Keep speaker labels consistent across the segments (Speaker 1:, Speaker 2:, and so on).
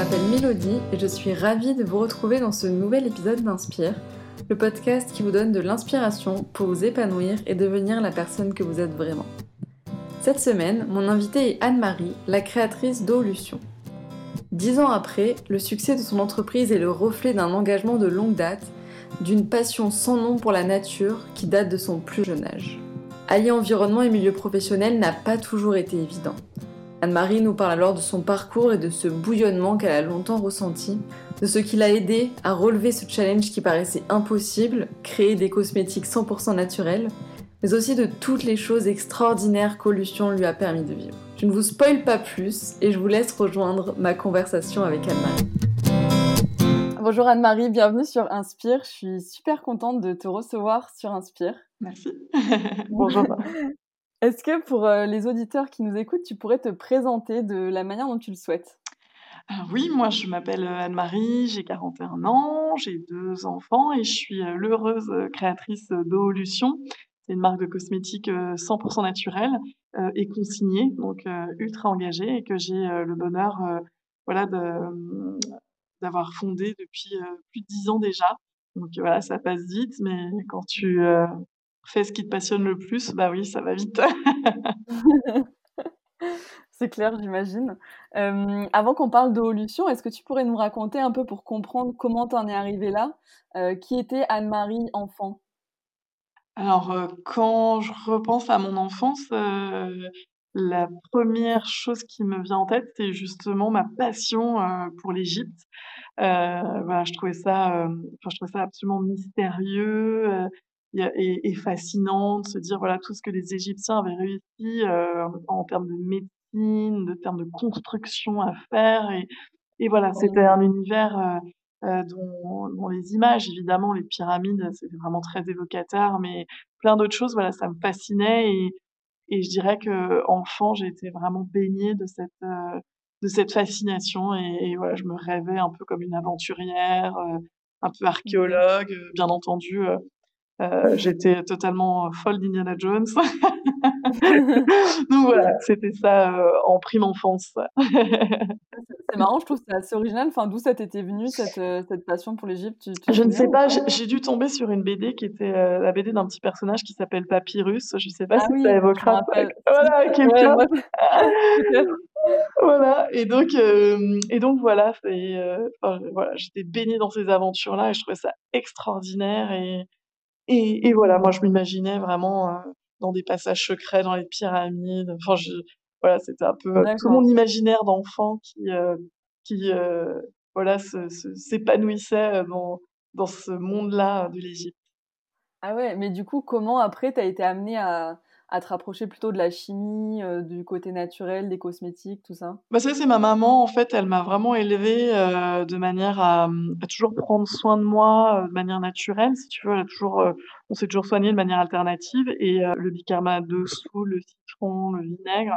Speaker 1: m'appelle Mélodie et je suis ravie de vous retrouver dans ce nouvel épisode d'Inspire, le podcast qui vous donne de l'inspiration pour vous épanouir et devenir la personne que vous êtes vraiment. Cette semaine, mon invitée est Anne-Marie, la créatrice d'Olution. Dix ans après, le succès de son entreprise est le reflet d'un engagement de longue date, d'une passion sans nom pour la nature qui date de son plus jeune âge. Allier environnement et milieu professionnel n'a pas toujours été évident. Anne-Marie nous parle alors de son parcours et de ce bouillonnement qu'elle a longtemps ressenti, de ce qui l'a aidé à relever ce challenge qui paraissait impossible, créer des cosmétiques 100% naturels, mais aussi de toutes les choses extraordinaires qu'Olution lui a permis de vivre. Je ne vous spoile pas plus et je vous laisse rejoindre ma conversation avec Anne-Marie. Bonjour Anne-Marie, bienvenue sur Inspire. Je suis super contente de te recevoir sur Inspire.
Speaker 2: Merci.
Speaker 1: Bonjour. Est-ce que pour euh, les auditeurs qui nous écoutent, tu pourrais te présenter de la manière dont tu le souhaites?
Speaker 2: Oui, moi je m'appelle euh, Anne-Marie, j'ai 41 ans, j'ai deux enfants et je suis euh, l'heureuse créatrice d'Olution. C'est une marque de cosmétiques 100% naturelle et consignée, donc ultra engagée et que j'ai le bonheur voilà, d'avoir fondée depuis plus de dix ans déjà. Donc voilà, ça passe vite, mais quand tu fais ce qui te passionne le plus, bah oui, ça va vite.
Speaker 1: C'est clair, j'imagine. avant qu'on parle d'évolution, est-ce que tu pourrais nous raconter un peu pour comprendre comment tu en es arrivée là Qui était Anne-Marie enfant?
Speaker 2: Alors, quand je repense à mon enfance, la première chose qui me vient en tête, c'est justement ma passion pour l'Égypte. voilà, je trouvais ça, je trouvais ça absolument mystérieux et, et, fascinant de se dire voilà tout ce que les Égyptiens avaient réussi euh, en termes de médecine, de termes de construction à faire. Et, et voilà c'était un univers euh, euh, dont, dont, les images évidemment les pyramides c'était vraiment très évocateur mais plein d'autres choses voilà ça me fascinait. Et, et je dirais que enfant j'ai été vraiment baignée de cette euh, de cette fascination. Et, et, voilà je me rêvais un peu comme une aventurière un peu archéologue bien entendu euh, j'étais totalement folle d'Indiana Jones. Donc voilà, c'était ça euh, en prime enfance.
Speaker 1: c'est marrant, je trouve c'est assez original. Enfin, d'où ça t'était venu cette, euh, cette passion pour l'Égypte
Speaker 2: Je ne sais pas, j'ai dû tomber sur une BD qui était la BD d'un petit personnage qui s'appelle Papyrus. Je ne sais pas ah si ça évoquera. Voilà, quelqu'un. voilà, et donc, et donc voilà, voilà j'étais baignée dans ces aventures-là et je trouvais ça extraordinaire. Et, et, et voilà, moi je m'imaginais vraiment euh, dans des passages secrets, dans les pyramides. Enfin, je, voilà, c'était un peu tout mon imaginaire d'enfant qui, euh, qui euh, voilà, s'épanouissait dans, dans ce monde-là de l'Égypte.
Speaker 1: Ah ouais, mais du coup, comment après tu as été amené à, à te rapprocher plutôt de la chimie, euh, du côté naturel, des cosmétiques, tout ça?
Speaker 2: Bah Ça, c'est ma maman. En fait, elle m'a vraiment élevée euh, de manière à, à, toujours prendre soin de moi euh, de manière naturelle. Si tu veux, elle a toujours, on s'est toujours soigné de manière alternative. Et le bicarbonate de soude, le citron, le vinaigre,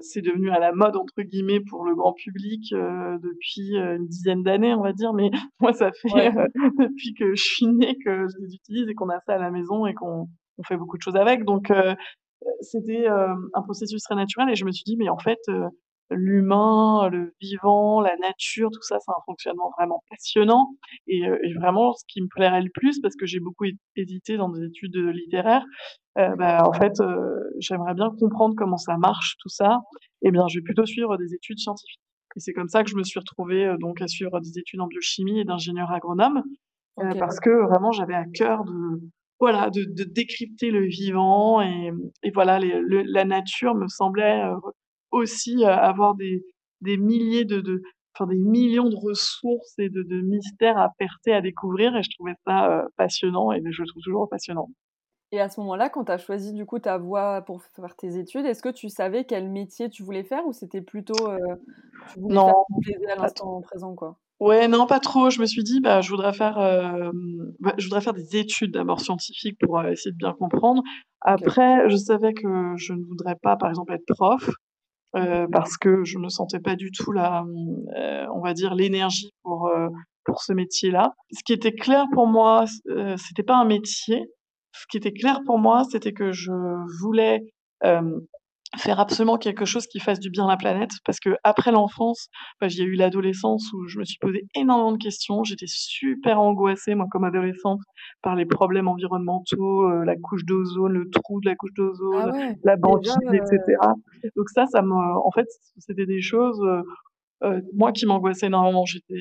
Speaker 2: c'est devenu à la mode, entre guillemets, pour le grand public depuis une dizaine d'années, on va dire. Mais moi, ça fait depuis que je suis née que je les utilise et qu'on a ça à la maison et qu'on on fait beaucoup de choses avec. Donc, euh, c'était euh, un processus très naturel et je me suis dit, mais en fait, euh, l'humain, le vivant, la nature, tout ça, c'est un fonctionnement vraiment passionnant. Et, vraiment, ce qui me plairait le plus, parce que j'ai beaucoup hésité dans des études littéraires, bah, en fait, j'aimerais bien comprendre comment ça marche, tout ça. Et eh bien, je vais plutôt suivre des études scientifiques. Et c'est comme ça que je me suis retrouvée donc à suivre des études en biochimie et d'ingénieur agronome, parce que vraiment j'avais à cœur de, voilà, de, de, décrypter le vivant et, et voilà, les, la nature me semblait euh, aussi euh, avoir des, des milliers de, de enfin, des millions de ressources et de, de mystères à percer, à découvrir et je trouvais ça euh, passionnant et je le trouve toujours passionnant.
Speaker 1: Et à ce moment-là, quand tu as choisi du coup ta voie pour faire tes études, est-ce que tu savais quel métier tu voulais faire ou c'était plutôt euh, tu voulais
Speaker 2: non,
Speaker 1: faire à l'instant présent quoi?
Speaker 2: Ouais, non, pas trop. Je me suis dit, bah, je voudrais faire, euh, bah, je voudrais faire des études d'abord scientifiques pour euh, essayer de bien comprendre. Après, je savais que je ne voudrais pas, par exemple, être prof, euh, parce que je ne sentais pas du tout la, euh, on va dire, l'énergie pour euh, pour ce métier-là. Ce qui était clair pour moi, c'était pas un métier. Ce qui était clair pour moi, c'était que je voulais faire absolument quelque chose qui fasse du bien à la planète parce qu'après l'enfance, bah, j'ai eu l'adolescence où je me suis posé énormément de questions. J'étais super angoissée, moi, comme adolescente, par les problèmes environnementaux, euh, la couche d'ozone, le trou de la couche
Speaker 1: Ah
Speaker 2: d'ozone,
Speaker 1: ouais,
Speaker 2: la banquise, etc. Donc ça, ça me en fait, c'était des choses, heu, moi, qui m'angoissaient énormément. J'étais,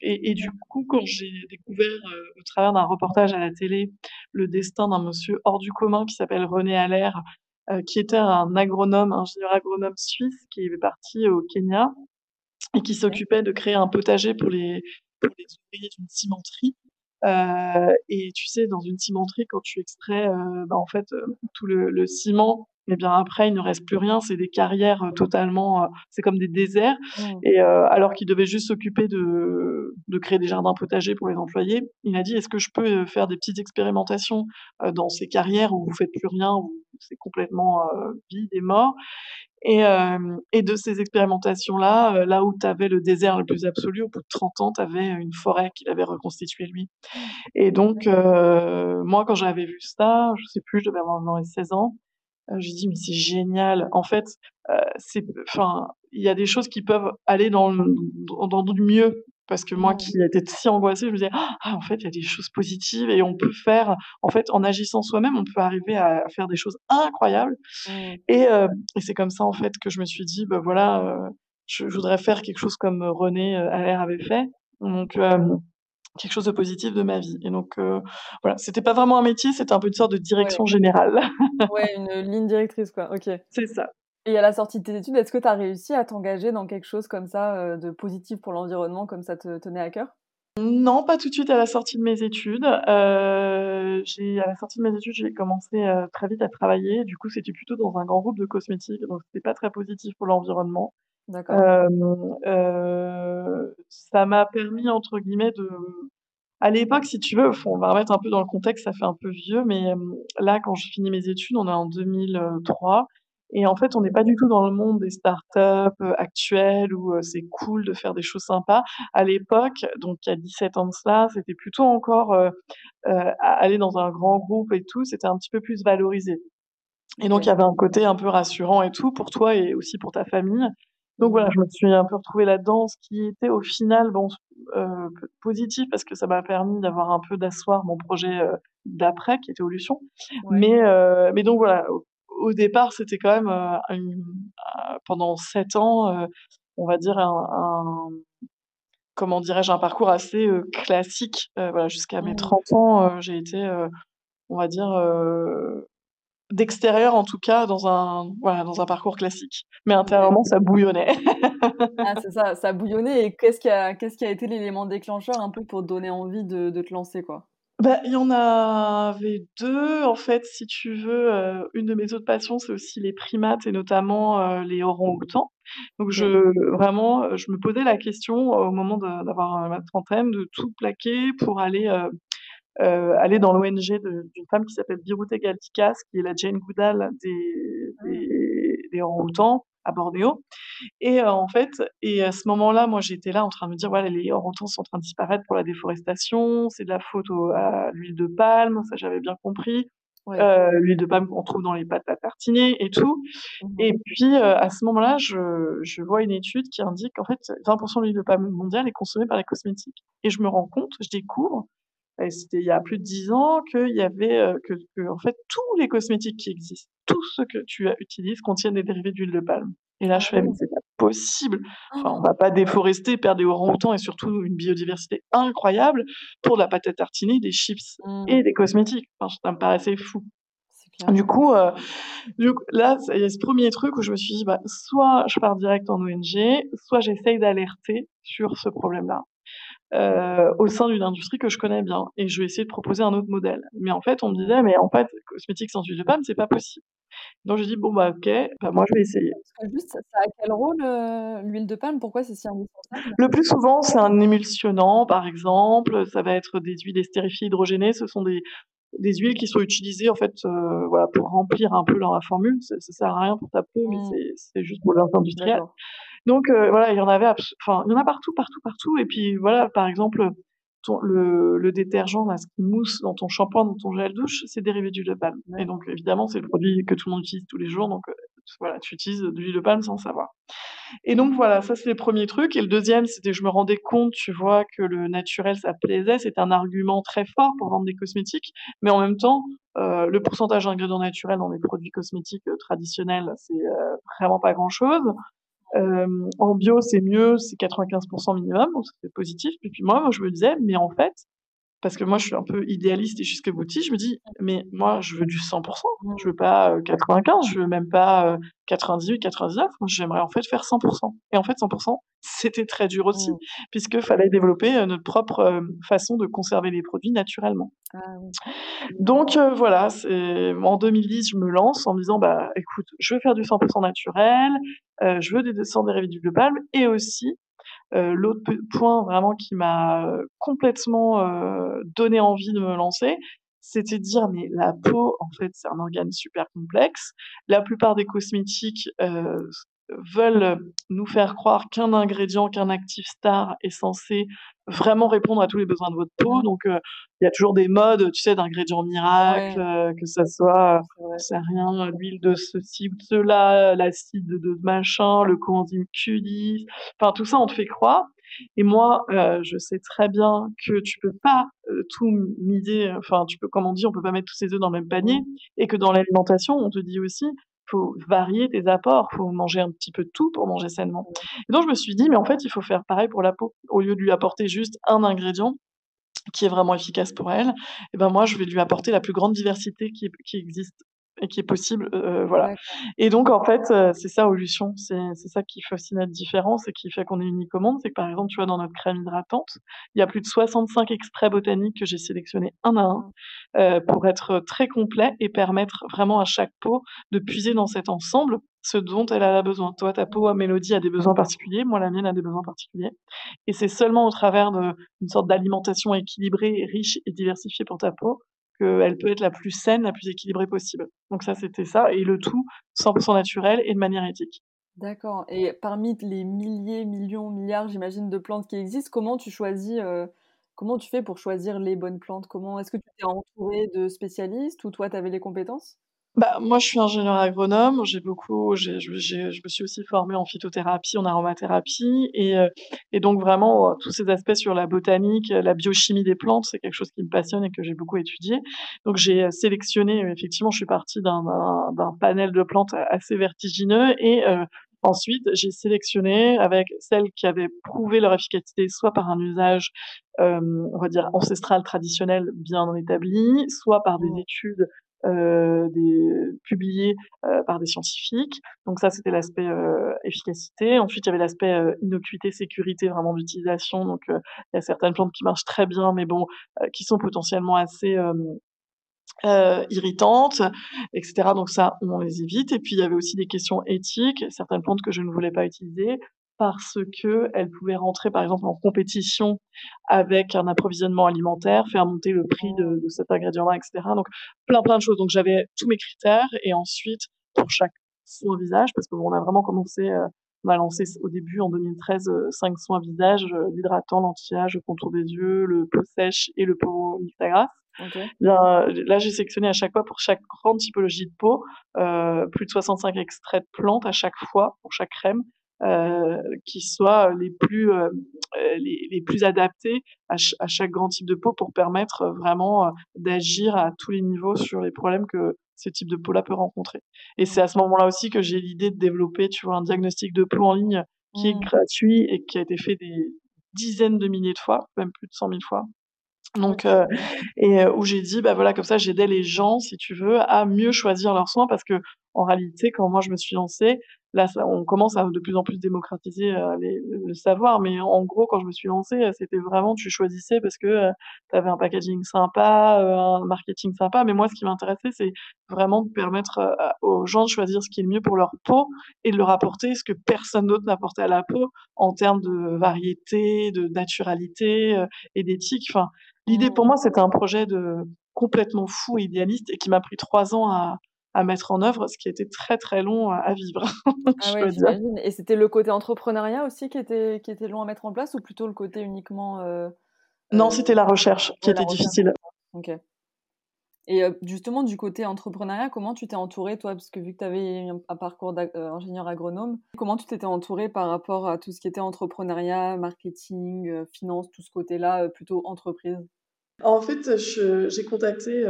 Speaker 2: et et du coup, quand j'ai découvert, au travers d'un reportage à la télé, le destin d'un monsieur hors du commun qui s'appelle René Allaire, qui était un agronome, ingénieur agronome suisse qui est parti au Kenya et qui s'occupait de créer un potager pour les pour les ouvriers d'une cimenterie. Heu et tu sais, dans une cimenterie, quand tu extrais, heu, bah, en fait, heu, tout le le ciment et bien après, il ne reste plus rien. C'est des carrières, heu, totalement, heu, c'est comme des déserts
Speaker 1: Mmh.
Speaker 2: et heu, alors qu'il devait juste s'occuper de de créer des jardins potagers pour les employés, il a dit: «Est-ce que je peux, faire des petites expérimentations, dans ces carrières où vous faites plus rien, où c'est complètement, vide et mort?» et et de ces expérimentations-là, là où tu avais le désert le plus absolu, au bout de 30 ans, tu avais une forêt qu'il avait reconstituée lui et donc moi, quand j'avais vu ça, je sais plus, je devais avoir dans les 16 ans, heu, j'ai dit: «Mais c'est génial!» en fait, heu, c'est enfin, il y a des choses qui peuvent aller dans le dans dans du mieux parce que moi qui étais si angoissée, je me disais: «Ah en fait, il y a des choses positives et on peut faire en fait, en agissant soi-même, on peut arriver à faire des choses incroyables» et heu et c'est comme ça, en fait, que je me suis dit: «Bah, voilà, heu, je je voudrais faire quelque chose comme, René, Allaire avait fait». Donc hem, quelque chose de positif de ma vie et donc heu, voilà, c'était pas vraiment un métier, c'était un peu une sorte de
Speaker 1: Ouais.
Speaker 2: direction générale.
Speaker 1: Ouais, une, ligne directrice, quoi. OK
Speaker 2: C'est ça.
Speaker 1: et à la sortie de tes études, est-ce que tu as réussi à t'engager dans quelque chose comme ça, heu, de positif pour l'environnement, comme ça te tenait à cœur?
Speaker 2: Non, pas tout de suite à la sortie de mes études. J'ai à la sortie de mes études, j'ai commencé, heu, très vite à travailler. Du coup, c'était plutôt dans un grand groupe de cosmétiques, donc c'était pas très positif pour l'environnement.
Speaker 1: D'accord.
Speaker 2: Hem, heu, ça m'a permis entre guillemets de à l'époque, si tu veux, on va remettre un peu dans le contexte, ça fait un peu vieux, mais là, quand je finis mes études, on est en 2003 et en fait, on n'est pas du tout dans le monde des startups, heu, actuelles où, c'est cool de faire des choses sympas. À l'époque, donc il y a 17 ans de cela, c'était plutôt encore, a aller dans un grand groupe et tout, c'était un petit peu plus valorisé et donc il y avait un côté un peu rassurant et tout pour toi et aussi pour ta famille. Donc voilà,
Speaker 1: Mmh.
Speaker 2: je me suis un peu retrouvée là-dedans, ce qui était au final, bon, p positif parce que ça m'a permis d'avoir un peu d'asseoir mon projet, heu, d'après qui était Wolution.
Speaker 1: Ouais.
Speaker 2: Mais heu, mais donc voilà, au au départ, c'était quand même, heu, une heu, pendant 7 ans, on va dire un un comment dirais-je? Un parcours assez, classique. Voilà, jusqu'à mes
Speaker 1: Mmh.
Speaker 2: 30 ans, heu, j'ai été, on va dire, d'extérieur en tout cas dans un voilà, dans un parcours classique. Mais intérieurement, ça bouillonnait.
Speaker 1: Ah, c'est ça, ça bouillonnait et qu'est-ce qui a qu'est-ce qui a été l'élément déclencheur un peu pour te donner envie de de te lancer, quoi?
Speaker 2: Bah, il y en avait 2 en fait, si tu veux, heu, une de mes autres passions, c'est aussi les primates et notamment, heu, les orang-outans. Donc je vraiment, heu, je me posais la question au moment d'avoir, ma trentaine, de tout plaquer pour aller, heu, aller dans l'ONG d'une femme qui s'appelle Birute Galdikas, qui est la Jane Goodall des des des orang-outans à Bornéo et heu, en fait et à ce moment-là, moi, j'étais là en train de me dire: «Ouais, les orang-outans sont en train de disparaître pour la déforestation, c'est de la faute au à l'huile de palme», ça j'avais bien compris.
Speaker 1: Ouais.
Speaker 2: Heu, l'huile de palme qu'on trouve dans les pâtes à tartiner et tout
Speaker 1: Mmh mh.
Speaker 2: et puis, heu, à ce moment-là, je je vois une étude qui indique qu'en fait 20% de l'huile de palme mondiale est consommée par les cosmétiques et je me rends compte, je découvre c'était il y a plus de 10 ans qu'il y avait, heu, que que en fait tous les cosmétiques qui existent, tous ceux que tu, utilises contiennent des dérivés d'huile de palme et là je fais: «Mais c'est pas possible! Enfin, on va pas déforester, perdre des orang-outans et surtout une biodiversité incroyable pour de la pâte à tartiner, des chips
Speaker 1: Mmh.
Speaker 2: et des cosmétiques». Enfin, ça me paraissait fou. Du coup, heu, du coup là, il y a ce 1er truc où je me suis dit: «Bah, soit je pars direct en ONG, soit j'essaye d'alerter sur ce problème-là, heu, au sein d'une industrie que je connais bien et je vais essayer de proposer un autre modèle». Mais en fait, on me disait: «Mais en fait, cosmétiques sans huile de palme, c'est pas possible». Donc j'ai dit: «Bon, bah, OK, bah, moi je vais essayer».
Speaker 1: Parce que juste, ça a quel rôle, heu, l'huile de palme? Pourquoi c'est si indispensable?
Speaker 2: Le plus souvent, c'est un émulsionnant, par exemple, ça va être des huiles estérifiées hydrogénées, ce sont des des huiles qui sont utilisées en fait, heu, voilà, pour remplir un peu dans la formule. Ça ça sert à rien pour ta peau, mais
Speaker 1: Mmh.
Speaker 2: c'est c'est juste pour leurs industriels. Donc heu, voilà, il y en avait enfin, il y en a partout, partout, partout et puis voilà, par exemple, ton le détergent là, ce qui mousse dans ton shampoing, dans ton gel douche, c'est dérivé d'huile de palme et donc évidemment, c'est le produit que tout le monde utilise tous les jours donc heu, voilà, tu utilises de l'huile de palme sans savoir. Et donc voilà, ça c'est le premier truc. Et le deuxième, c'était je me rendais compte, tu vois, que le naturel, ça plaisait. C'est un argument très fort pour vendre des cosmétiques. Mais en même temps, euh, le pourcentage d'ingrédients naturels dans les produits cosmétiques euh, traditionnels, c'est euh, vraiment pas grand-chose. Euh, en bio, c'est mieux, c'est 95% minimum, donc c'est positif. Et puis moi, moi, je me disais, mais en fait, parce que moi je suis un peu idéaliste et jusqu'à boutiste, je me dis mais moi je veux du 100%, je veux pas 95, euh, je veux même pas 98, euh, 99, moi j'aimerais en fait faire 100%. Et en fait 100%, c'était très dur aussi, mmh. puisque fallait développer euh, notre propre façon de conserver les produits naturellement. Ah Donc voilà, c'est en 2010, je me lance en me disant bah écoute, je veux faire du 100% naturel, je veux des sans dérivés de palme et aussi euh, l'autre point vraiment qui m'a euh, complètement euh, donné envie de me lancer, c'était de dire mais la peau en fait c'est un organe super complexe. La plupart des cosmétiques veulent nous faire croire qu'un ingrédient, qu'un actif star est censé vraiment répondre à tous les besoins de votre peau. Donc, il y a toujours des modes, tu sais, d'ingrédients miracles, que ça soit, c'est rien, l'huile de ceci ou de cela, l'acide de machin, le coenzyme Q10. Enfin, tout ça, on te fait croire. Et moi, je sais très bien que tu peux pas tout miser. Enfin, tu peux, comme on dit, on peut pas mettre tous ses œufs dans le même panier. Et que dans l'alimentation, on te dit aussi, faut varier tes apports, faut manger un petit peu de tout pour manger sainement. Et donc je me suis dit, mais en fait, il faut faire pareil pour la peau. Au lieu de lui apporter juste un ingrédient qui est vraiment efficace pour elle, et eh ben moi, je vais lui apporter la plus grande diversité qui, qui existe et qui est possible, euh, voilà. Et donc en fait, euh, c'est ça Olution, c'est c'est ça qui fait aussi notre différence et qui fait qu'on est monde, c'est que par exemple, tu vois dans notre crème hydratante, il y a plus de 65 extraits botaniques que j'ai sélectionnés un à un euh, pour être très complet et permettre vraiment à chaque peau de puiser dans cet ensemble ce dont elle a besoin. Toi, ta peau, Mélodie, a des besoins particuliers, moi, la mienne a des besoins particuliers. Et c'est seulement au travers d'une sorte d'alimentation équilibrée, riche et diversifiée pour ta peau qu'elle peut être la plus saine, la plus équilibrée possible. Donc ça, c'était ça, et le tout 100% naturel et de manière éthique.
Speaker 1: D'accord. Et parmi les milliers, millions, milliards, j'imagine, de plantes qui existent, comment tu choisis, euh, comment tu fais pour choisir les bonnes plantes? Comment est-ce que tu t'es entouré de spécialistes ou toi, tu avais les compétences?
Speaker 2: Bah, moi, je suis ingénieur agronome. J'ai beaucoup, j'ai, je, je me suis aussi formée en phytothérapie, en aromathérapie, et, euh, et donc vraiment euh, tous ces aspects sur la botanique, la biochimie des plantes, c'est quelque chose qui me passionne et que j'ai beaucoup étudié. Donc j'ai euh, sélectionné, effectivement, je suis partie d'un, d'un, panel de plantes assez vertigineux, et ensuite j'ai sélectionné avec celles qui avaient prouvé leur efficacité, soit par un usage, on va dire ancestral traditionnel bien établi, soit par des mmh. études euh, des, publiés euh, par des scientifiques. Donc ça, c'était l'aspect euh, efficacité. Ensuite, il y avait l'aspect innocuité, sécurité vraiment d'utilisation. Donc il y a certaines plantes qui marchent très bien, mais bon, qui sont potentiellement assez euh, irritantes, etc. Donc ça, on les évite. Et puis il y avait aussi des questions éthiques, certaines plantes que je ne voulais pas utiliser parce que elle pouvait rentrer par exemple en compétition avec un approvisionnement alimentaire, faire monter le prix de, de cet ingrédient-là, etc. Donc plein plein de choses. Donc j'avais tous mes critères et ensuite pour chaque soin visage, parce qu'on a vraiment commencé, euh, on a lancé au début en 2013 euh, cinq soins visage, euh, l'hydratant, l'anti-âge, le contour des yeux, le peau sèche et le peau Okay. Bien, là, j'ai sélectionné à chaque fois pour chaque grande typologie de peau euh, plus de 65 extraits de plantes à chaque fois pour chaque crème qui soient les plus euh, les, les, plus adaptés à, à, chaque grand type de peau pour permettre vraiment euh, d'agir à tous les niveaux sur les problèmes que ce type de peau-là peut rencontrer. Et c'est à ce moment-là aussi que j'ai l'idée de développer, tu vois, un diagnostic de peau en ligne qui est mmh. gratuit et qui a été fait des dizaines de milliers de fois, même plus de 100 000 fois. Donc, euh, et où j'ai dit, bah voilà, comme ça, j'aidais les gens, si tu veux, à mieux choisir leurs soins parce que en réalité, quand moi je me suis lancée, là, on commence à de plus en plus démocratiser euh, le savoir, mais en gros, quand je me suis lancée, euh, c'était vraiment, tu choisissais parce que euh, tu avais un packaging sympa, un marketing sympa, mais moi, ce qui m'intéressait, c'est vraiment de permettre aux gens de choisir ce qui est le mieux pour leur peau et de leur apporter ce que personne d'autre n'apportait à la peau en termes de variété, de naturalité et d'éthique. Enfin, l'idée pour mmh. moi, c'était un projet de complètement fou et idéaliste et qui m'a pris trois ans à, à mettre en œuvre, ce qui était très très long à vivre.
Speaker 1: ah ouais. Et c'était le côté entrepreneuriat aussi qui était, qui était long à mettre en place ou plutôt le côté uniquement. Euh,
Speaker 2: non, euh, c'était la recherche qui était difficile.
Speaker 1: Ok. Et justement, du côté entrepreneuriat, comment tu t'es entouré, toi? Parce que vu que tu avais un parcours d'ingénieur agronome, comment tu t'étais entouré par rapport à tout ce qui était entrepreneuriat, marketing, finance, tout ce côté-là, plutôt entreprise?
Speaker 2: En fait, j'ai contacté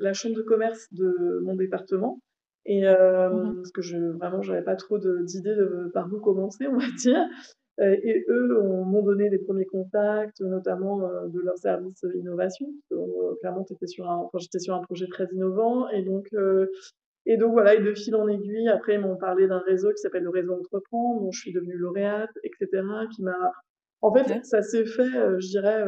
Speaker 2: la chambre de commerce de mon département. Et mmh parce que je, vraiment, j'avais pas trop d'idées de, par où commencer, on va dire. Euh, et eux m'ont donné des premiers contacts, notamment euh, de leur service innovation. Euh, clairement, sur un, j'étais sur un projet très innovant. Et donc, et donc voilà, et de fil en aiguille, après, ils m'ont parlé d'un réseau qui s'appelle le réseau Entreprendre, dont je suis devenue lauréate, etc., qui m'a... En fait, ça s'est fait, je dirais,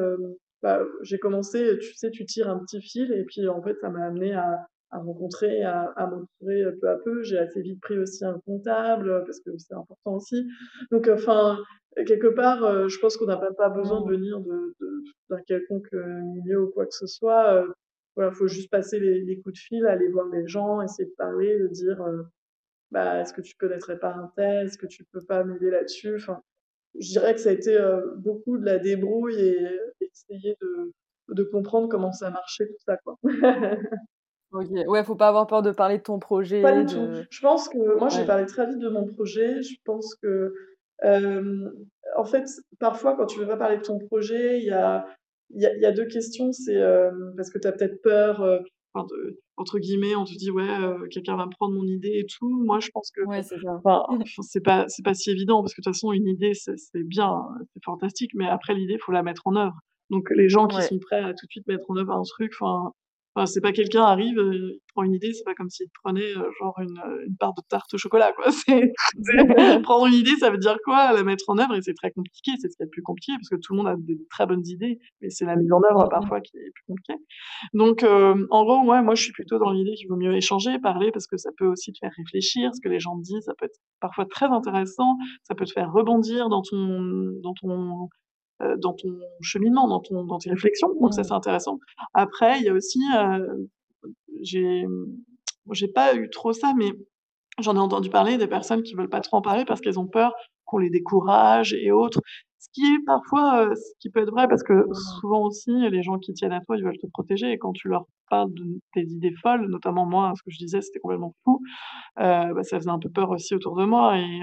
Speaker 2: bah, j'ai commencé, tu sais, tu tires un petit fil, et puis en fait, ça m'a amené à, rencontrer, à, à m'entourer peu à peu. J'ai assez vite pris aussi un comptable parce que c'est important aussi. Donc, enfin, quelque part, euh, je pense qu'on n'a pas besoin de venir d'un quelconque euh, milieu ou quoi que ce soit. Euh, voilà, faut juste passer les, les, coups de fil, aller voir les gens, essayer de parler, de dire, bah, est-ce que tu connaîtrais pas un tel, est-ce que tu peux pas m'aider là-dessus? Enfin, je dirais que ça a été beaucoup de la débrouille et, essayer de, de comprendre comment ça marchait tout ça, quoi.
Speaker 1: Ok, ouais, faut pas avoir peur de parler de ton projet.
Speaker 2: Pas du tout. Je pense que moi, j'ai parlé très vite de mon projet. Je pense que, euh, en fait, parfois, quand tu veux pas parler de ton projet, il y a, y, a, y a deux questions. C'est euh, parce que tu as peut-être peur, euh, de, entre guillemets, on te dit, ouais, euh, quelqu'un va me prendre mon idée et tout. Moi, je pense que,
Speaker 1: ouais, c'est.
Speaker 2: Enfin, pas, c'est pas si évident parce que de toute façon, une idée, c'est bien, c'est fantastique, mais après, l'idée, il faut la mettre en œuvre. Donc, les gens qui sont prêts à tout de suite mettre en œuvre un truc, enfin, Enfin, c'est pas quelqu'un arrive, euh, il prend une idée, c'est pas comme s'il prenait euh, genre une, euh, une part de tarte au chocolat, quoi. C'est, prendre une idée, ça veut dire quoi La mettre en œuvre, et c'est très compliqué, c'est ce qui est le plus compliqué, parce que tout le monde a des très bonnes idées, mais c'est la mise en œuvre parfois qui est plus compliquée. Donc, en gros, ouais, moi je suis plutôt dans l'idée qu'il vaut mieux échanger, parler, parce que ça peut aussi te faire réfléchir, ce que les gens disent, ça peut être parfois très intéressant, ça peut te faire rebondir dans ton, dans ton euh, dans ton cheminement, dans, ton, dans tes réflexions. Donc ça, c'est intéressant. Après, il y a aussi, euh, j'ai, j'ai pas eu trop ça, mais j'en ai entendu parler des personnes qui veulent pas trop en parler parce qu'elles ont peur qu'on les décourage et autres. Ce qui est parfois, euh, ce qui peut être vrai parce que souvent aussi, les gens qui tiennent à toi, ils veulent te protéger et quand tu leur parles de tes idées folles, notamment moi, ce que je disais, c'était complètement fou, euh, bah, ça faisait un peu peur aussi autour de moi et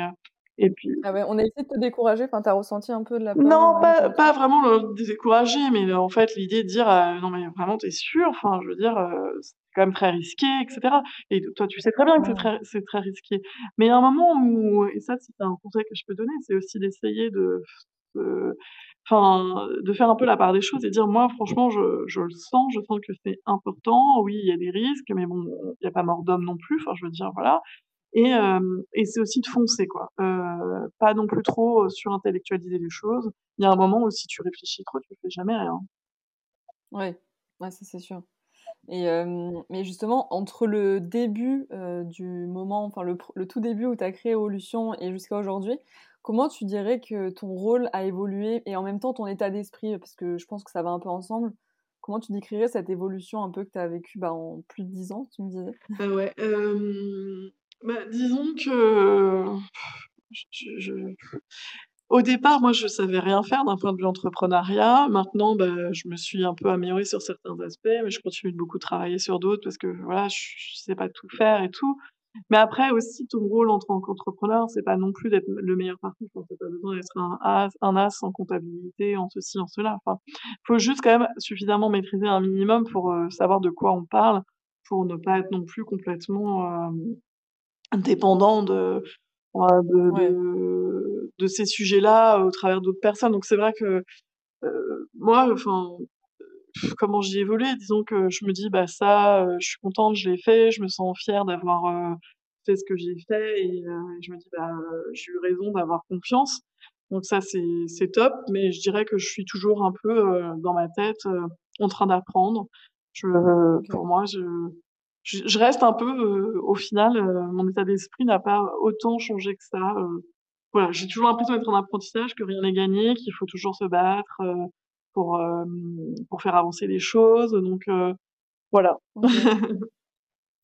Speaker 2: et puis.
Speaker 1: Ah ouais, on a essayé de te décourager. Enfin, t'as ressenti un peu de la peur.
Speaker 2: Non, pas, pas vraiment le décourager, mais en fait, l'idée de dire, euh, non, mais vraiment, t'es sûr? Enfin, je veux dire, euh, c'est quand même très risqué, etc. Et toi, tu sais très bien que c'est très, c'est très risqué. Mais il y a un moment où, et ça, c'est un conseil que je peux donner, c'est aussi d'essayer de, enfin, de faire un peu la part des choses et dire, moi, franchement, je, je le sens, je sens que c'est important. Oui, il y a des risques, mais bon, il n'y a pas mort d'homme non plus. Enfin, je veux dire, voilà. Et, euh, et c'est aussi de foncer, quoi. Euh, pas non plus trop surintellectualiser les choses. Il y a un moment où si tu réfléchis trop, tu fais jamais rien.
Speaker 1: Ouais, ouais ça c'est sûr. Et mais justement, entre le début du moment, enfin le, le, tout début où tu as créé Evolution et jusqu'à aujourd'hui, comment tu dirais que ton rôle a évolué et en même temps ton état d'esprit, parce que je pense que ça va un peu ensemble, comment tu décrirais cette évolution un peu que tu as vécue bah, en plus de 10 ans, tu me disais?
Speaker 2: Ah ouais, bah, disons que au départ, moi, je savais rien faire d'un point de vue entrepreneuriat. Maintenant, bah, je me suis un peu améliorée sur certains aspects, mais je continue de beaucoup travailler sur d'autres parce que voilà, je, je sais pas tout faire et tout. Mais après aussi, ton rôle en tant qu'entrepreneur, c'est pas non plus d'être le meilleur parti. Enfin, t'as pas besoin d'être un as, un as en comptabilité, en ceci, en cela. Enfin, faut juste quand même suffisamment maîtriser un minimum pour euh, savoir de quoi on parle, pour ne pas être non plus complètement euh, dépendant de, de, de, ces sujets-là au travers d'autres personnes. Donc c'est vrai que euh, moi, enfin, comment j'y évolué, disons que je me dis bah ça, euh, je suis contente, je l'ai fait, je me sens fière d'avoir euh, fait ce que j'ai fait et je me dis bah j'ai eu raison d'avoir confiance. Donc ça c'est c'est top, mais je dirais que je suis toujours un peu dans ma tête en train d'apprendre. Je, Pour moi, je je, reste un peu, euh, au final, euh, mon état d'esprit n'a pas autant changé que ça. Euh. voilà, j'ai toujours l'impression d'être en apprentissage, que rien n'est gagné, qu'il faut toujours se battre pour pour faire avancer les choses. Donc voilà.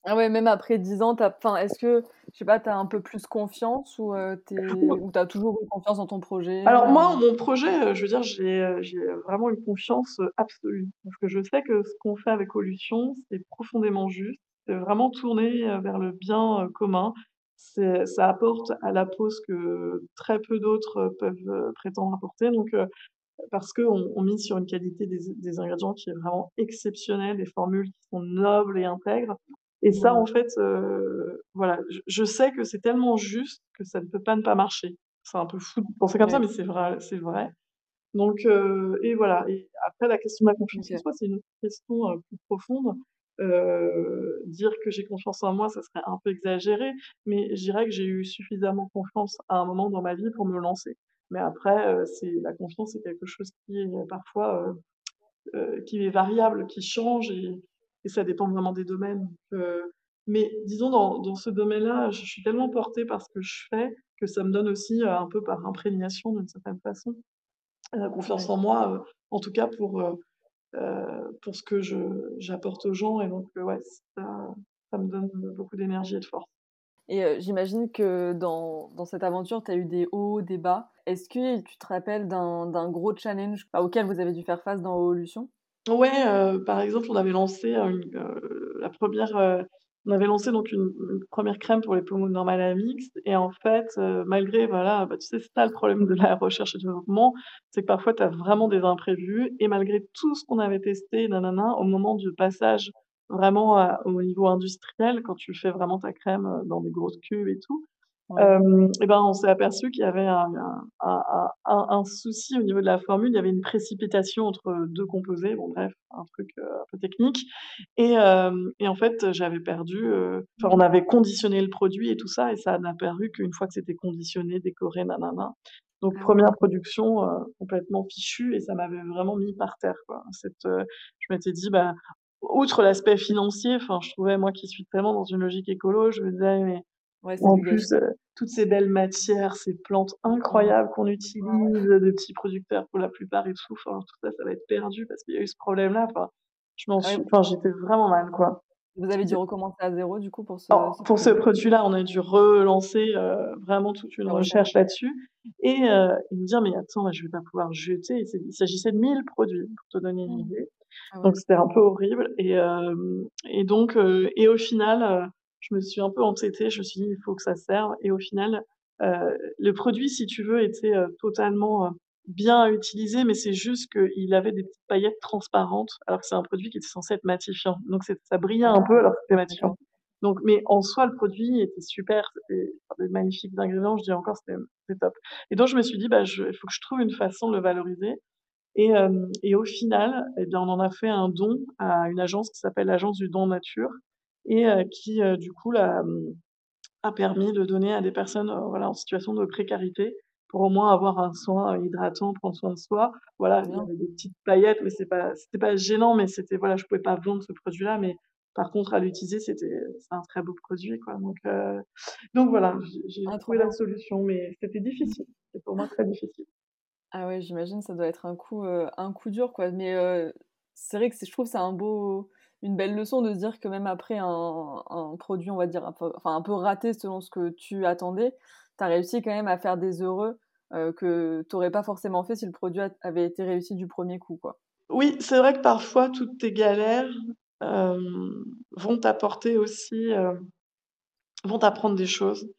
Speaker 1: Ah ouais, même après 10 ans, enfin, est-ce que, je sais pas, tu as un peu plus confiance ou heu, tu as toujours eu confiance dans ton projet,
Speaker 2: Alors moi, mon projet, je veux dire, j'ai, vraiment une confiance, absolue. Parce que je sais que ce qu'on fait avec Wolution, c'est profondément juste. C'est vraiment tourné, heu, vers le bien, heu, commun. Ça apporte à la peau ce que très peu d'autres, heu, peuvent, prétendre apporter donc parce qu'on on mise sur une qualité des des ingrédients qui est vraiment exceptionnelle, des formules qui sont nobles et intègres et ça, en fait, voilà, je je sais que c'est tellement juste que ça ne peut pas ne pas marcher. C'est un peu fou de penser comme ça, mais c'est vrai c'est vrai. Donc et voilà et après la question de la confiance en soi, c'est une autre question, plus profonde. Heu, dire que j'ai confiance en moi, ça serait un peu exagéré, mais je dirais que j'ai eu suffisamment confiance à un moment dans ma vie pour me lancer. Mais après, c'est la confiance, c'est quelque chose qui est parfois, heu heu, qui est variable, qui change et et ça dépend vraiment des domaines. Mais disons dans dans ce domaine-là, je suis tellement portée par ce que je fais que ça me donne aussi, un peu par imprégnation d'une certaine façon, heu, confiance en moi, en tout cas pour, pour ce que j'apporte aux gens et donc heu, ouais, ça ça me donne beaucoup d'énergie et de force.
Speaker 1: Et heu, j'imagine que dans dans cette aventure, tu as eu des hauts, des bas. Est-ce que tu te rappelles d'un gros challenge, auquel vous avez dû faire face dans Wolution?
Speaker 2: Ouais, par exemple, on avait lancé, une, la 1re, heu, on avait lancé donc une 1re crème pour les peaux normales à mixtes et en fait, heu, malgré voilà, bah, tu sais, c'est ça le problème de la recherche et développement, c'est que parfois tu as vraiment des imprévus. Et malgré tout ce qu'on avait testé na na na, au moment du passage vraiment à au niveau industriel, quand tu fais vraiment ta crème, heu, dans des grosses cuves et tout,
Speaker 1: Ouais.
Speaker 2: hem et ben, on s'est aperçus qu'il y avait un un un un un un souci au niveau de la formule. Il y avait une précipitation entre 2 composés, bon bref, un truc, heu, un peu technique et hem et en fait, j'avais perdu, enfin, on avait conditionné le produit et tout ça et ça n'a paru qu'une fois que c'était conditionné, décoré, na na na. Donc
Speaker 1: Ah.
Speaker 2: 1re production, complètement fichue et ça m'avait vraiment mis par terre, quoi. Cette, heu, je m'étais dit: «Bah, outre l'aspect financier», enfin, je trouvais, moi qui suis tellement dans une logique écolo, je me disais: «Mais»
Speaker 1: Ouais,
Speaker 2: en plus, heu, toutes ces belles matières, ces plantes
Speaker 1: Mmh.
Speaker 2: incroyables qu'on utilise, de petits producteurs pour la plupart et tout, enfin, tout ça, ça va être perdu parce qu'il y a eu ce problème-là, enfin, je m'en
Speaker 1: Ah
Speaker 2: suis enfin, j'étais vraiment mal, quoi.
Speaker 1: Vous avez dû recommencer à 0 du coup pour ce
Speaker 2: Alors,
Speaker 1: ce
Speaker 2: pour ce
Speaker 1: produit?
Speaker 2: produit-là, on a dû relancer, heu, vraiment toute une
Speaker 1: recherche.
Speaker 2: là-dessus et heu et me dire: «Mais attends, je vais pas pouvoir jeter». Il s'agissait de 1000 produits, pour te donner une idée.
Speaker 1: Ah
Speaker 2: Donc c'était un peu horrible et et donc et au final, je me suis un peu entêtée, je me suis dit: «Il faut que ça serve» et au final, heu, le produit, si tu veux, était, heu, totalement, heu, bien à utiliser, mais c'est juste qu'il avait des petites paillettes transparentes, alors que c'est un produit qui était censé être matifiant. Donc ça brillait un peu alors que c'était matifiant. Donc mais en soi, le produit était super, c'était des magnifiques ingrédients, je dis encore, c'était top et donc je me suis dit: «Bah, il faut que je trouve une façon de le valoriser» et hem et au final et bien, on en a fait un don à une agence qui s'appelle l'Agence du don nature et qui, du coup, mmh, a permis de donner à des personnes, voilà, en situation de précarité pour au moins avoir un soin, hydratant, prendre soin de soi. Voilà, il y
Speaker 1: Bien.
Speaker 2: avait des petites paillettes, mais c'est pas c'était pas gênant, mais c'était voilà, je pouvais pas vendre ce produit-là, mais par contre à l'utiliser, c'était c'est un très beau produit, quoi, donc donc voilà, j'ai j'ai
Speaker 1: Ah,
Speaker 2: trouvé la solution, mais c'était difficile. C'était pour moi très difficile.
Speaker 1: Ah ouais, j'imagine, ça doit être un coup, un coup dur, quoi, mais c'est vrai que je trouve c'est un beau une belle leçon de se dire que même après un produit, on va dire un peu raté selon ce que tu attendais, tu as réussi quand même à faire des heureux, heu, que tu aurais pas forcément fait si le produit avait été réussi du 1er coup, quoi.
Speaker 2: Oui, c'est vrai que parfois toutes tes galères, hem, vont t'apporter aussi, heu, vont t'apprendre des choses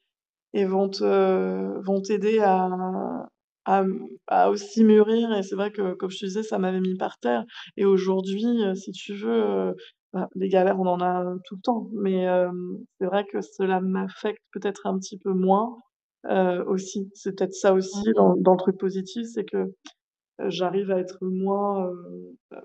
Speaker 2: et vont te vont t'aider à à aussi mûrir et c'est vrai que, comme je te disais, ça m'avait mis par terre et aujourd'hui, heu, si tu veux, heu, bah, des galères, on en a tout le temps, mais c'est vrai que cela m'affecte peut-être un petit peu moins, heu, aussi. C'est peut-être ça aussi
Speaker 1: mh.
Speaker 2: dans dans le truc positif, c'est que, j'arrive à être moins,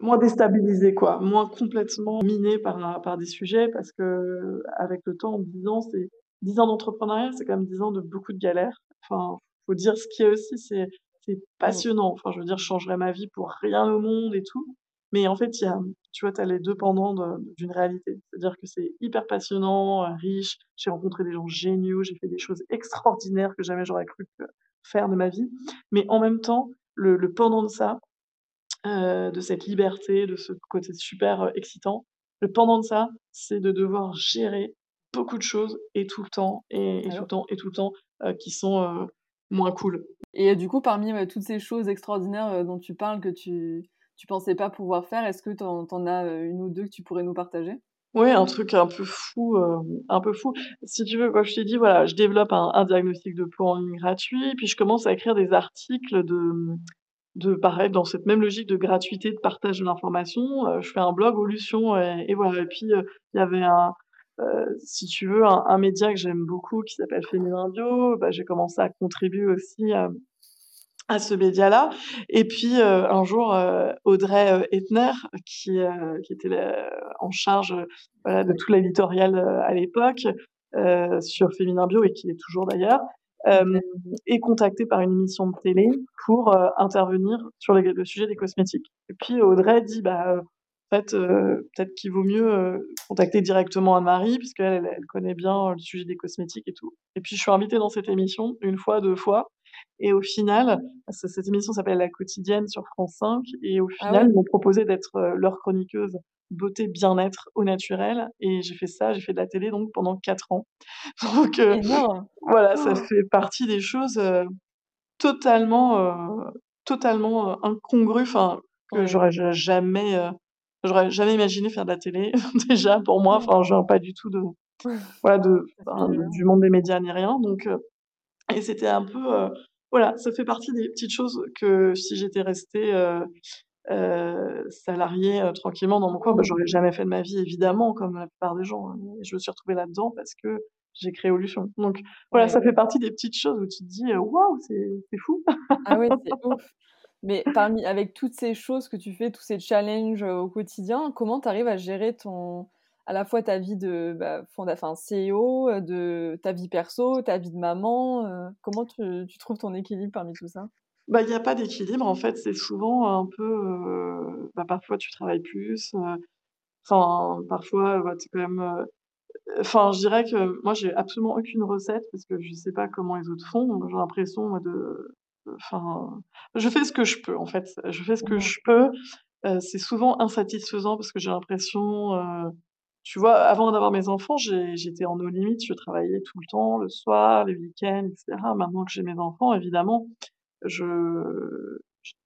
Speaker 2: moins déstabilisée, quoi, moins complètement minée par par des sujets parce qu'avec le temps, 10 ans, c'est 10 ans d'entrepreneuriat, c'est quand même 10 ans de beaucoup de galères. Enfin, faut dire ce qui est aussi, c'est
Speaker 1: Mmh.
Speaker 2: passionnant. Enfin, je veux dire, je changerais ma vie pour rien au monde et tout, mais en fait, y a tu vois, tu as les 2 pendants de d'une réalité. C'est-à-dire que c'est hyper passionnant, heu, riche, j'ai rencontré des gens géniaux, j'ai fait des choses extraordinaires que jamais j'aurais cru que faire de ma vie, mais en même temps, le le pendant de ça, heu, de cette liberté, de ce côté super, excitant, Le pendant de ça, c'est de devoir gérer beaucoup de choses et tout le temps et, et tout le temps et tout le temps qui sont moins cool.
Speaker 1: Et du coup, parmi toutes ces choses extraordinaires dont tu parles que tu tu pensais pas pouvoir faire, est-ce que tu en, as une ou deux que tu pourrais nous partager?
Speaker 2: Oui, un truc un peu fou, un peu fou. Si tu veux, comme je t'ai dit, voilà, je développe un, un diagnostic de peau en ligne gratuit, puis je commence à écrire des articles de, de pareil, dans cette même logique de gratuité, de partage de l'information. je fais un blog Olution et, et voilà. Et puis il y avait un, si tu veux, un, un média que j'aime beaucoup qui s'appelle Féminin Bio. Bah, j'ai commencé à contribuer aussi à, à ce média-là. Et puis euh, un jour, euh, Audrey euh, Etner, qui, qui était en charge voilà, de tout l'éditorial à l'époque sur Féminin Bio et qui est toujours d'ailleurs, est contactée par une émission de télé pour intervenir sur le sujet des cosmétiques. Et puis Audrey dit bah en fait, peut-être qu'il vaut mieux contacter directement Anne-Marie, puisqu'elle elle connaît bien le sujet des cosmétiques et tout. Et puis, je suis invitée dans cette émission une fois, deux fois. Et au final, cette émission s'appelle La quotidienne sur France 5. Et au ah final, ils m'ont proposé d'être leur chroniqueuse beauté, bien-être au naturel. Et j'ai fait ça, j'ai fait de la télé donc pendant quatre ans. Donc voilà, ça oh. fait partie des choses totalement, totalement incongrues, enfin que j'aurais jamais, j'aurais jamais imaginé faire de la télé. Déjà pour moi, enfin, je pas du tout de, voilà, de, du monde des médias ni rien. Donc et c'était un peu, voilà, ça fait partie des petites choses que si j'étais restée euh, euh, salariée euh, tranquillement dans mon coin, bah, j'aurais jamais fait de ma vie, évidemment, comme la plupart des gens. Hein. Et je me suis retrouvée là-dedans parce que j'ai créé Olution. Donc voilà, ça fait partie des petites choses où tu te dis waouh, c'est fou.
Speaker 1: Ah oui, c'est ouf. Mais parmi, avec toutes ces choses que tu fais, tous ces challenges au quotidien, comment tu arrives à gérer ton, à la fois ta vie de bah, enfin, CEO, euh, de ta vie perso, ta vie de maman. Euh, comment tu, tu, trouves ton équilibre parmi tout ça?
Speaker 2: Bah, il n'y a pas d'équilibre en fait, c'est souvent un peu, euh, bah, parfois tu travailles plus, enfin parfois bah, tu quand même, enfin je dirais que moi j'ai absolument aucune recette parce que je sais pas comment les autres font. J'ai l'impression de, enfin, je fais ce que je peux en fait, je fais ce que je peux. c'est souvent insatisfaisant parce que j'ai l'impression, tu vois, avant d'avoir mes enfants, j'étais en eau limite, je travaillais tout le temps, le soir, les week-ends, etc. Maintenant que j'ai mes enfants, évidemment, je,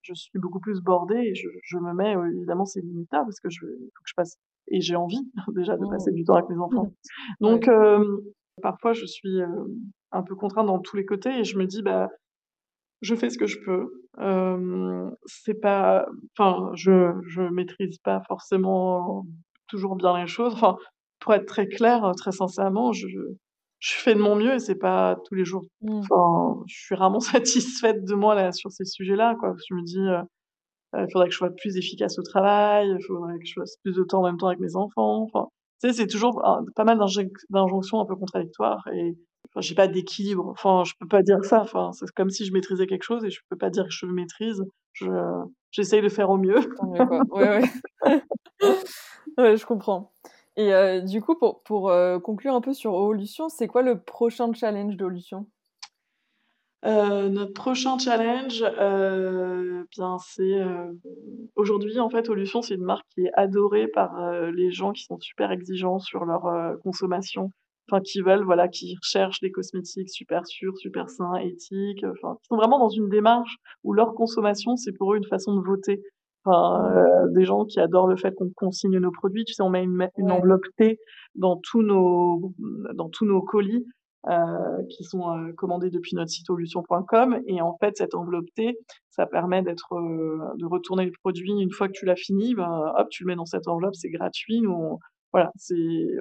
Speaker 2: je suis beaucoup plus bordée et je, je me mets, euh, évidemment, c'est limitables parce que je, faut que je passe, et j'ai envie déjà de passer mmh. du temps avec mes enfants. Donc, euh, parfois, je suis euh, un peu contrainte dans tous les côtés et je me dis, bah, je fais ce que je peux. Euh, c'est pas, enfin, je, je maîtrise pas forcément toujours bien les choses. Enfin, pour être très clair, euh, très sincèrement, je, je fais de mon mieux et c'est pas tous les jours. Mmh. Enfin, je suis rarement satisfaite de moi là sur ces sujets-là. Quoi. Je me dis, euh, euh, il faudrait que je sois plus efficace au travail, il faudrait que je fasse plus de temps en même temps avec mes enfants. Enfin, tu sais, c'est toujours pas mal d'injonctions un peu contradictoires et enfin, j'ai pas d'équilibre. Enfin, je peux pas dire ça. Enfin, c'est comme si je maîtrisais quelque chose et je peux pas dire que je le maîtrise. Je, j'essaye de faire au mieux.
Speaker 1: ouais, ouais. ouais, je comprends. Et euh, du coup, pour, pour euh, conclure un peu sur Olution, c'est quoi le prochain challenge d'Olution
Speaker 2: euh, notre prochain challenge, bien c'est aujourd'hui en fait Olution c'est une marque qui est adorée par les gens qui sont super exigeants sur leur consommation, enfin qui veulent voilà qui recherchent des cosmétiques super sûrs, super sains, éthiques, enfin qui sont vraiment dans une démarche où leur consommation c'est pour eux une façon de voter. Enfin, euh, des gens qui adorent le fait qu'on consigne nos produits. Tu sais, on met une, une enveloppe T dans tous nos, dans tous nos colis euh, qui sont euh, commandés depuis notre site olution.com. Et en fait, cette enveloppe T, ça permet d'être, euh, de retourner le produit une fois que tu l'as fini. Ben, hop, tu le mets dans cette enveloppe, c'est gratuit. Nous, voilà,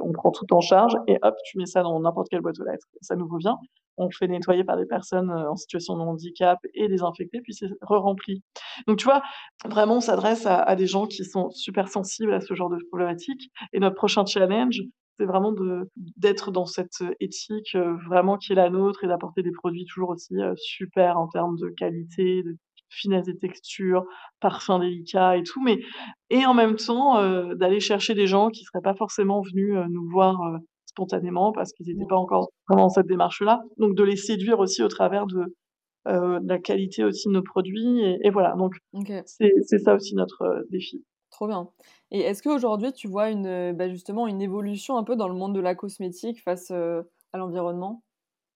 Speaker 2: on prend tout en charge et hop, tu mets ça dans n'importe quelle boîte aux lettres. Ça nous revient. On fait nettoyer par des personnes euh, en situation de handicap et désinfecter, puis c'est re-rempli. Donc, tu vois, vraiment, on s'adresse à, des gens qui sont super sensibles à ce genre de problématique. Et notre prochain challenge, c'est vraiment d'être dans cette éthique euh, vraiment qui est la nôtre et d'apporter des produits toujours aussi euh, super en termes de qualité, de finesse des textures, parfum délicat et tout, mais et en même temps euh, d'aller chercher des gens qui seraient pas forcément venus euh, nous voir euh, spontanément parce qu'ils n'étaient pas encore vraiment dans cette démarche-là. Donc de les séduire aussi au travers de, de la qualité aussi de nos produits et, et voilà. Donc c'est ça aussi notre défi.
Speaker 1: Trop bien. Et est-ce qu'aujourd'hui, tu vois une, bah, justement une évolution un peu dans le monde de la cosmétique face à l'environnement?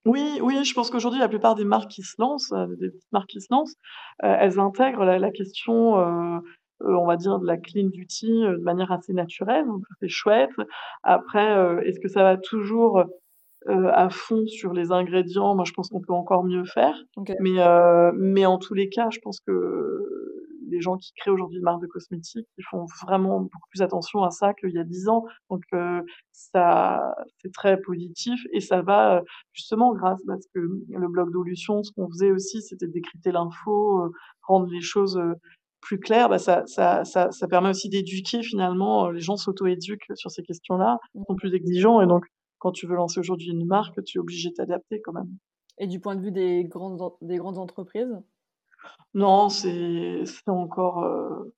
Speaker 2: Oui, oui, je pense qu'aujourd'hui, la plupart des marques qui se lancent, des marques qui se lancent, elles intègrent la, la question, on va dire, de la clean beauty de manière assez naturelle. Donc, c'est chouette. Après, est-ce que ça va toujours à fond sur les ingrédients? Moi, je pense qu'on peut encore mieux faire. Mais, mais en tous les cas, je pense que les gens qui créent aujourd'hui une marque de cosmétiques, ils font vraiment beaucoup plus attention à ça qu'il y a 10 ans. Donc ça, c'est très positif et ça va justement grâce parce que le blog d'Olution, ce qu'on faisait aussi, c'était décrypter l'info, rendre les choses plus claires. Bah, ça, ça, ça, ça permet aussi d'éduquer finalement. Les gens s'auto-éduquent sur ces questions-là, mmh. sont plus exigeants et donc quand tu veux lancer aujourd'hui une marque, tu es obligé de t'adapter quand même.
Speaker 1: Et du point de vue des grandes, des grandes entreprises?
Speaker 2: Non, c'est encore, euh,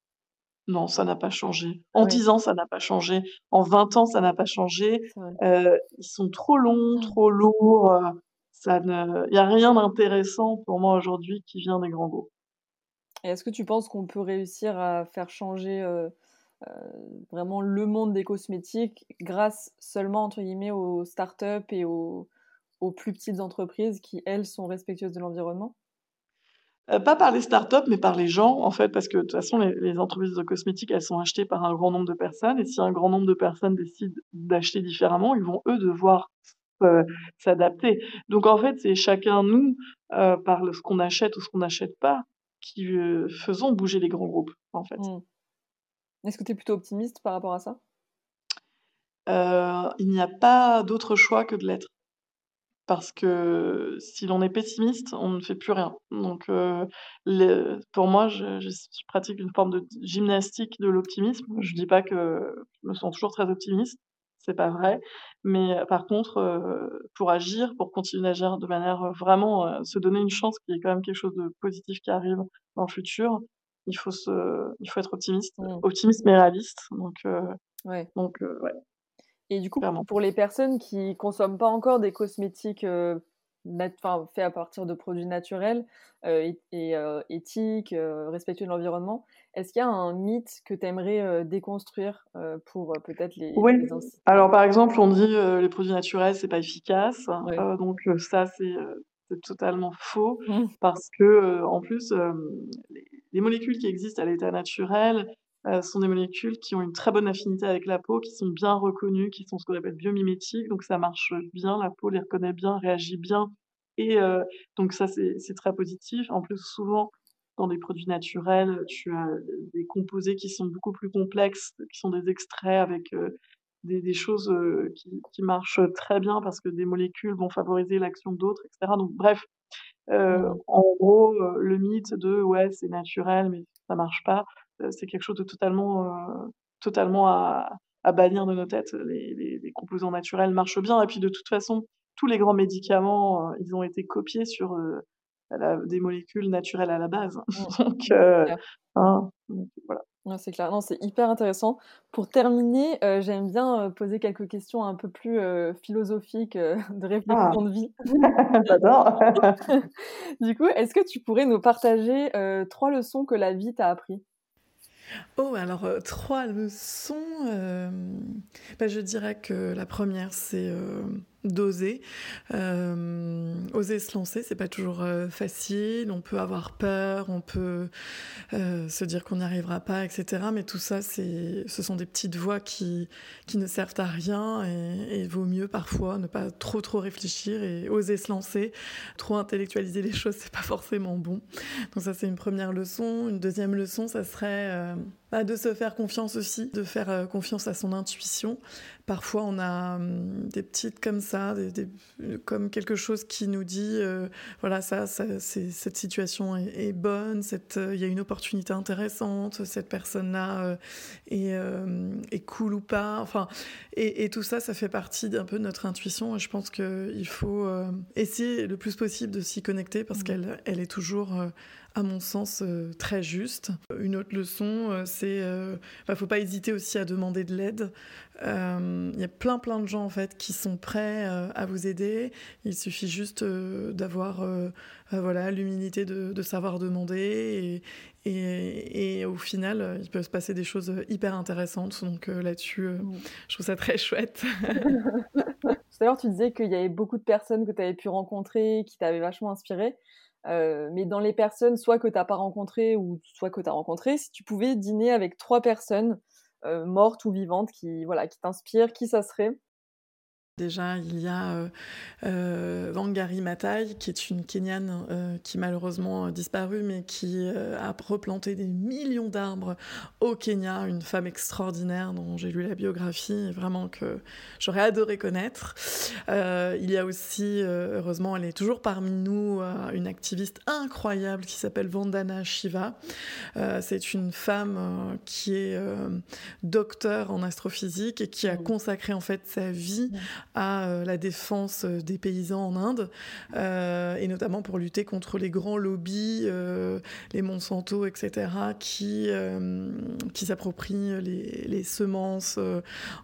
Speaker 2: non, ça n'a pas changé. En 10 ans, ça n'a pas changé. En 20 ans, ça n'a pas changé. Euh, ils sont trop longs, trop lourds, euh, ça ne il y a rien d'intéressant pour moi aujourd'hui qui vient des grands groupes.
Speaker 1: Et est-ce que tu penses qu'on peut réussir à faire changer, vraiment le monde des cosmétiques grâce seulement, entre guillemets, «aux startups» et aux aux plus petites entreprises qui, elles, sont respectueuses de l'environnement?
Speaker 2: Euh, pas par les startups, mais par les gens, en fait, parce que de toute façon, les, entreprises de cosmétiques, elles sont achetées par un grand nombre de personnes, et si un grand nombre de personnes décident d'acheter différemment, ils vont eux devoir euh, s'adapter. Donc en fait, c'est chacun nous, euh, par ce qu'on achète ou ce qu'on n'achète pas, qui faisons bouger les grands groupes, en fait. Mmh.
Speaker 1: Est-ce que tu es plutôt optimiste par rapport à ça?
Speaker 2: Il n'y a pas d'autre choix que de l'être parce que si l'on est pessimiste, on ne fait plus rien. Donc, euh, pour moi, je, pratique une forme de gymnastique de l'optimisme. Je dis pas que je me sens toujours très optimiste, c'est pas vrai. Mais euh, par contre, euh, pour agir, pour continuer d'agir de manière vraiment se donner une chance qu'il y ait quand même quelque chose de positif qui arrive dans le futur, il faut se, il faut être optimiste, mmh. optimiste mais réaliste. Donc, ouais. donc ouais.
Speaker 1: Et du coup, pour les personnes qui consomment pas encore des cosmétiques euh, faits à partir de produits naturels euh, et, euh, éthiques, respectueux de l'environnement, est-ce qu'il y a un mythe que tu aimerais déconstruire pour peut-être les,
Speaker 2: oui. Alors par exemple, on dit les produits naturels c'est pas efficace, donc ça c'est totalement faux mmh. parce que en plus les molécules qui existent à l'état naturel euh, sont des molécules qui ont une très bonne affinité avec la peau, qui sont bien reconnues, qui sont ce qu'on appelle biomimétiques, donc ça marche bien, la peau les reconnaît bien, réagit bien, et euh, donc ça c'est très positif. En plus, souvent dans des produits naturels, tu as des composés qui sont beaucoup plus complexes, qui sont des extraits avec euh, des, des, choses euh, qui, qui, marchent très bien parce que des molécules vont favoriser l'action d'autres, etc. Donc bref, euh, mmh. en gros, le mythe de ouais c'est naturel mais ça marche pas, c'est quelque chose de totalement, euh, totalement à, à, bannir de nos têtes. Les, les, les, composants naturels marchent bien. Et puis de toute façon, tous les grands médicaments, euh, ils ont été copiés sur des molécules naturelles à la base. Mmh. donc, hein, donc, voilà
Speaker 1: c'est clair. Non, c'est hyper intéressant. Pour terminer, euh, j'aime bien euh, poser quelques questions un peu plus euh, philosophiques de réflexion ah. de vie.
Speaker 2: J'adore.
Speaker 1: du coup, est-ce que tu pourrais nous partager trois leçons que la vie t'a appris?
Speaker 3: Oh, alors trois leçons. Bah, je dirais que la première, c'est d'oser. Euh, oser se lancer, c'est pas toujours euh, facile. On peut avoir peur, on peut euh, se dire qu'on n'y arrivera pas, etc. Mais tout ça, c'est, ce sont des petites voix qui, qui ne servent à rien et, il vaut mieux parfois ne pas trop trop réfléchir et oser se lancer. Trop intellectualiser les choses, c'est pas forcément bon. Donc ça, c'est une première leçon. Une deuxième leçon, ça serait bah, de se faire confiance aussi, de faire confiance à son intuition. Parfois, on a hum, des petites comme ça comme quelque chose qui nous dit, euh, voilà, ça, cette situation est, bonne, euh, il y a une opportunité intéressante, cette personne-là euh, est, cool ou pas. Enfin, et, tout ça, ça fait partie d'un peu de notre intuition. Et je pense qu'il faut essayer le plus possible de s'y connecter parce mmh. qu'elle elle est toujours à mon sens, très juste. Une autre leçon, c'est
Speaker 2: c'est, bah, faut pas hésiter aussi à demander de l'aide. Il y a plein plein de gens en fait qui sont prêts à vous aider. Il suffit juste d'avoir voilà l'humilité de, de, savoir demander et, et, et, au final, il peut se passer des choses hyper intéressantes. Donc là-dessus, je trouve ça très chouette.
Speaker 1: Tout à l'heure, tu disais qu'il y avait beaucoup de personnes que tu avais pu rencontrer qui t'avaient vachement inspiré. Euh, mais dans les personnes, soit que tu n'as pas rencontrées ou soit que tu as rencontrées, si tu pouvais dîner avec trois personnes euh, mortes ou vivantes qui, voilà, qui t'inspirent, qui ça serait?
Speaker 2: Déjà, il y a euh, euh, Wangari Maathai, qui est une Kenyane euh, qui malheureusement a disparu, mais qui a replanté des millions d'arbres au Kenya, une femme extraordinaire dont j'ai lu la biographie et vraiment que j'aurais adoré connaître. il y a aussi, heureusement, elle est toujours parmi nous, une activiste incroyable qui s'appelle Vandana Shiva. C'est une femme qui est docteur en astrophysique et qui a consacré en fait sa vie à euh, la défense euh, des paysans en Inde, euh, et notamment pour lutter contre les grands lobbies, les Monsanto, etc., qui, qui s'approprient les, semences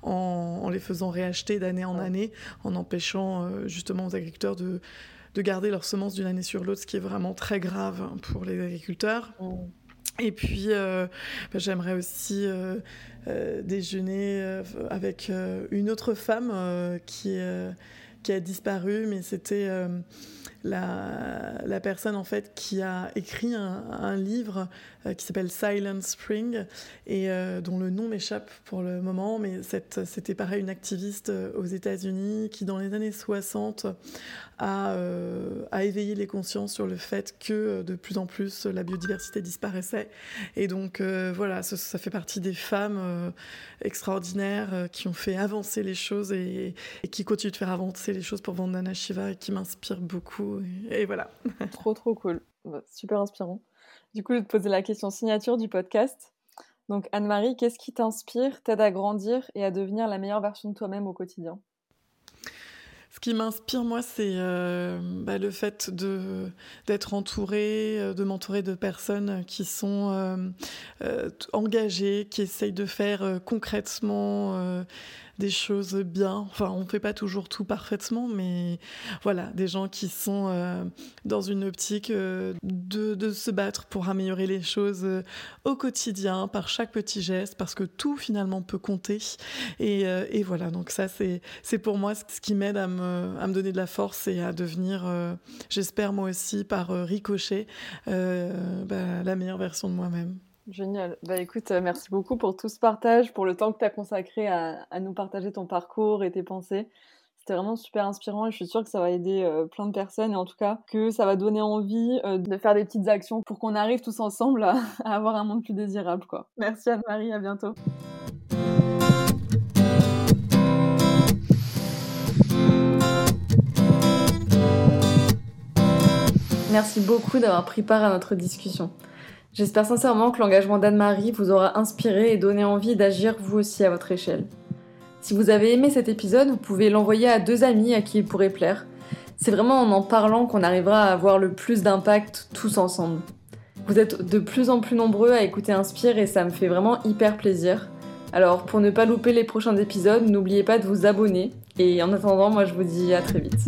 Speaker 2: en, les faisant réacheter d'année en année, en empêchant justement aux agriculteurs de, de garder leurs semences d'une année sur l'autre, ce qui est vraiment très grave pour les agriculteurs. Et puis, bah, j'aimerais aussi euh, déjeuner euh, avec euh, une autre femme qui, qui a disparu, mais c'était la, personne en fait qui a écrit un, livre qui s'appelle Silent Spring et dont le nom m'échappe pour le moment, mais c'était pareil une activiste aux États-Unis qui dans les années 60 a, éveillé les consciences sur le fait que de plus en plus la biodiversité disparaissait et donc voilà ça, fait partie des femmes euh, extraordinaires euh, qui ont fait avancer les choses et, qui continuent de faire avancer les choses pour Vandana Shiva et qui m'inspirent beaucoup. Et, voilà.
Speaker 1: trop, trop cool. Bah, super inspirant. Du coup, je vais te poser la question signature du podcast. Donc, Anne-Marie, qu'est-ce qui t'inspire, t'aide à grandir et à devenir la meilleure version de toi-même au quotidien?
Speaker 2: Ce qui m'inspire, moi, c'est euh, bah, le fait d'être entourée, euh, de m'entourer de personnes qui sont euh, engagées, qui essayent de faire concrètement des choses bien. Enfin, on ne fait pas toujours tout parfaitement, mais voilà, des gens qui sont euh, dans une optique euh, de, se battre pour améliorer les choses euh, au quotidien, par chaque petit geste, parce que tout finalement peut compter. Et, voilà, donc ça, c'est pour moi ce qui m'aide à me, à me donner de la force et à devenir, j'espère moi aussi, par ricochet, bah, la meilleure version de moi-même.
Speaker 1: Génial. Bah écoute, euh, merci beaucoup pour tout ce partage, pour le temps que tu as consacré à, nous partager ton parcours et tes pensées. C'était vraiment super inspirant et je suis sûre que ça va aider euh, plein de personnes et en tout cas que ça va donner envie euh, de faire des petites actions pour qu'on arrive tous ensemble à, à, avoir un monde plus désirable. Quoi. Merci Anne-Marie, à bientôt. Merci beaucoup d'avoir pris part à notre discussion. J'espère sincèrement que l'engagement d'Anne-Marie vous aura inspiré et donné envie d'agir vous aussi à votre échelle. Si vous avez aimé cet épisode, vous pouvez l'envoyer à deux amis à qui il pourrait plaire. C'est vraiment en en parlant qu'on arrivera à avoir le plus d'impact tous ensemble. Vous êtes de plus en plus nombreux à écouter Inspire et ça me fait vraiment hyper plaisir. Alors pour ne pas louper les prochains épisodes, n'oubliez pas de vous abonner et en attendant, moi je vous dis à très vite.